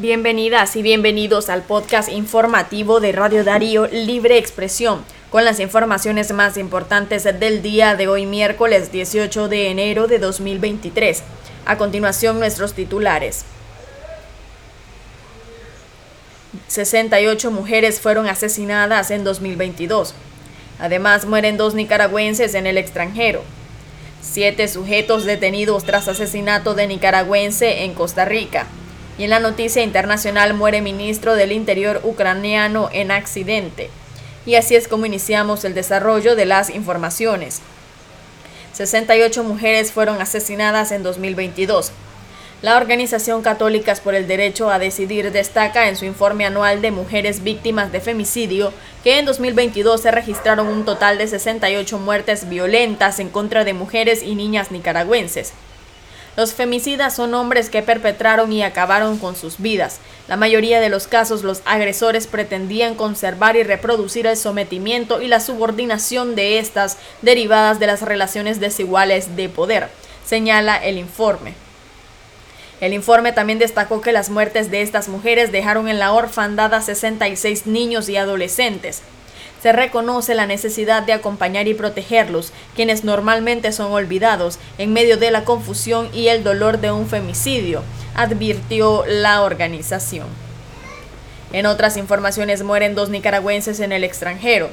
Bienvenidas y bienvenidos al podcast informativo de Radio Darío Libre Expresión, con las informaciones más importantes del día de hoy miércoles 18 de enero de 2023. A continuación nuestros titulares. 68 mujeres fueron asesinadas en 2022. Además, mueren dos nicaragüenses en el extranjero. Siete sujetos detenidos tras asesinato de nicaragüense en Costa Rica. Y en la noticia internacional muere ministro del Interior ucraniano en accidente. Y así es como iniciamos el desarrollo de las informaciones. 68 mujeres fueron asesinadas en 2022. La Organización Católicas por el Derecho a Decidir destaca en su informe anual de mujeres víctimas de femicidio que en 2022 se registraron un total de 68 muertes violentas en contra de mujeres y niñas nicaragüenses. Los femicidas son hombres que perpetraron y acabaron con sus vidas. La mayoría de los casos los agresores pretendían conservar y reproducir el sometimiento y la subordinación de estas derivadas de las relaciones desiguales de poder, señala el informe. El informe también destacó que las muertes de estas mujeres dejaron en la orfandad a 66 niños y adolescentes se reconoce la necesidad de acompañar y protegerlos, quienes normalmente son olvidados en medio de la confusión y el dolor de un femicidio, advirtió la organización. En otras informaciones mueren dos nicaragüenses en el extranjero.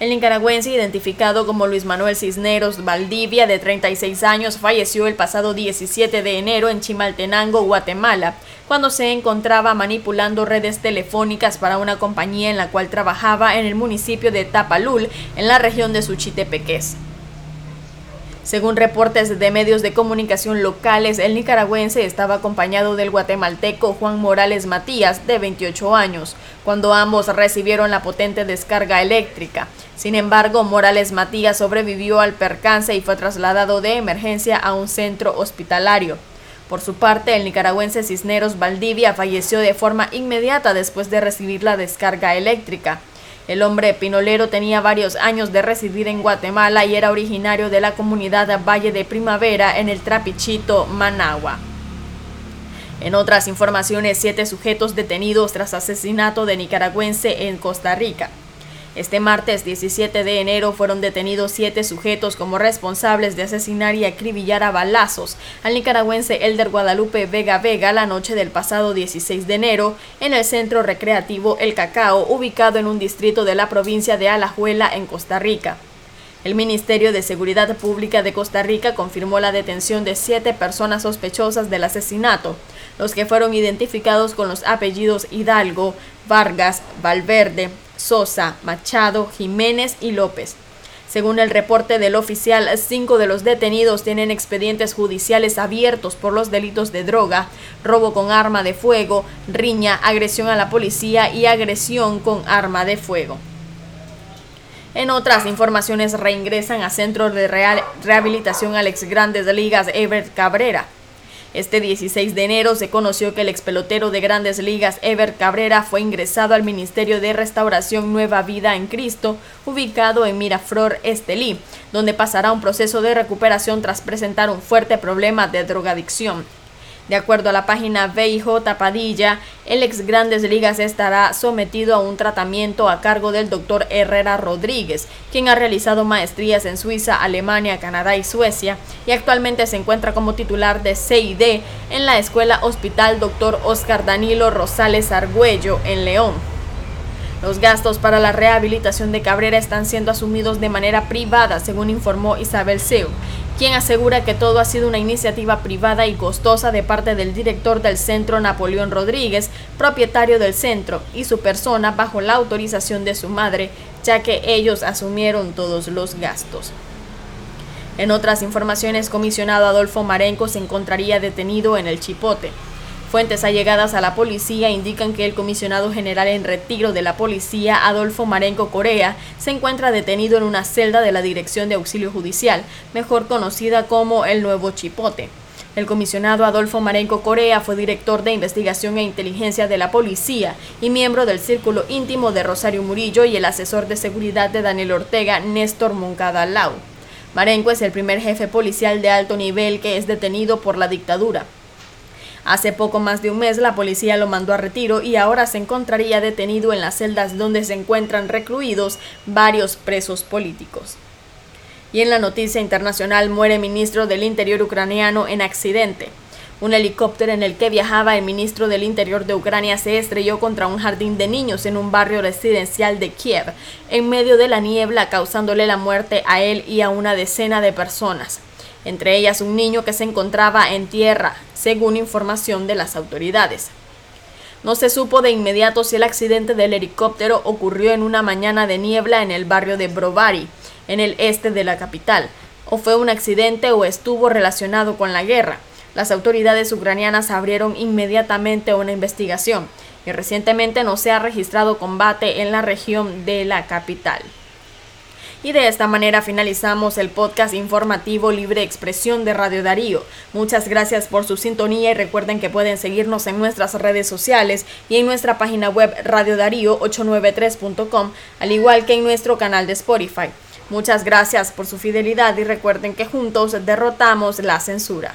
El nicaragüense, identificado como Luis Manuel Cisneros Valdivia, de 36 años, falleció el pasado 17 de enero en Chimaltenango, Guatemala, cuando se encontraba manipulando redes telefónicas para una compañía en la cual trabajaba en el municipio de Tapalul, en la región de Suchitepeques. Según reportes de medios de comunicación locales, el nicaragüense estaba acompañado del guatemalteco Juan Morales Matías, de 28 años, cuando ambos recibieron la potente descarga eléctrica. Sin embargo, Morales Matías sobrevivió al percance y fue trasladado de emergencia a un centro hospitalario. Por su parte, el nicaragüense Cisneros Valdivia falleció de forma inmediata después de recibir la descarga eléctrica. El hombre pinolero tenía varios años de residir en Guatemala y era originario de la comunidad Valle de Primavera en el Trapichito, Managua. En otras informaciones, siete sujetos detenidos tras asesinato de nicaragüense en Costa Rica. Este martes 17 de enero fueron detenidos siete sujetos como responsables de asesinar y acribillar a balazos al nicaragüense Elder Guadalupe Vega Vega la noche del pasado 16 de enero en el centro recreativo El Cacao, ubicado en un distrito de la provincia de Alajuela, en Costa Rica. El Ministerio de Seguridad Pública de Costa Rica confirmó la detención de siete personas sospechosas del asesinato, los que fueron identificados con los apellidos Hidalgo, Vargas, Valverde, Sosa, Machado, Jiménez y López. Según el reporte del oficial, cinco de los detenidos tienen expedientes judiciales abiertos por los delitos de droga, robo con arma de fuego, riña, agresión a la policía y agresión con arma de fuego. En otras informaciones reingresan a Centro de Rehabilitación Alex Grandes Ligas Ebert Cabrera. Este 16 de enero se conoció que el expelotero de grandes ligas Ever Cabrera fue ingresado al Ministerio de Restauración Nueva Vida en Cristo, ubicado en Miraflor, Estelí, donde pasará un proceso de recuperación tras presentar un fuerte problema de drogadicción. De acuerdo a la página VIJ Padilla, el ex Grandes Ligas estará sometido a un tratamiento a cargo del doctor Herrera Rodríguez, quien ha realizado maestrías en Suiza, Alemania, Canadá y Suecia, y actualmente se encuentra como titular de CID en la Escuela Hospital Dr. Oscar Danilo Rosales Argüello en León. Los gastos para la rehabilitación de Cabrera están siendo asumidos de manera privada, según informó Isabel Seu, quien asegura que todo ha sido una iniciativa privada y costosa de parte del director del centro Napoleón Rodríguez, propietario del centro, y su persona bajo la autorización de su madre, ya que ellos asumieron todos los gastos. En otras informaciones, comisionado Adolfo Marenco se encontraría detenido en el Chipote. Fuentes allegadas a la policía indican que el comisionado general en retiro de la policía, Adolfo Marenco Corea, se encuentra detenido en una celda de la Dirección de Auxilio Judicial, mejor conocida como el Nuevo Chipote. El comisionado Adolfo Marenco Corea fue director de investigación e inteligencia de la policía y miembro del círculo íntimo de Rosario Murillo y el asesor de seguridad de Daniel Ortega, Néstor Moncada Lau. Marenco es el primer jefe policial de alto nivel que es detenido por la dictadura. Hace poco más de un mes la policía lo mandó a retiro y ahora se encontraría detenido en las celdas donde se encuentran recluidos varios presos políticos. Y en la noticia internacional muere ministro del Interior ucraniano en accidente. Un helicóptero en el que viajaba el ministro del Interior de Ucrania se estrelló contra un jardín de niños en un barrio residencial de Kiev, en medio de la niebla, causándole la muerte a él y a una decena de personas, entre ellas un niño que se encontraba en tierra, según información de las autoridades. No se supo de inmediato si el accidente del helicóptero ocurrió en una mañana de niebla en el barrio de Brovary, en el este de la capital, o fue un accidente o estuvo relacionado con la guerra. Las autoridades ucranianas abrieron inmediatamente una investigación y recientemente no se ha registrado combate en la región de la capital. Y de esta manera finalizamos el podcast informativo Libre Expresión de Radio Darío. Muchas gracias por su sintonía y recuerden que pueden seguirnos en nuestras redes sociales y en nuestra página web radiodarío893.com, al igual que en nuestro canal de Spotify. Muchas gracias por su fidelidad y recuerden que juntos derrotamos la censura.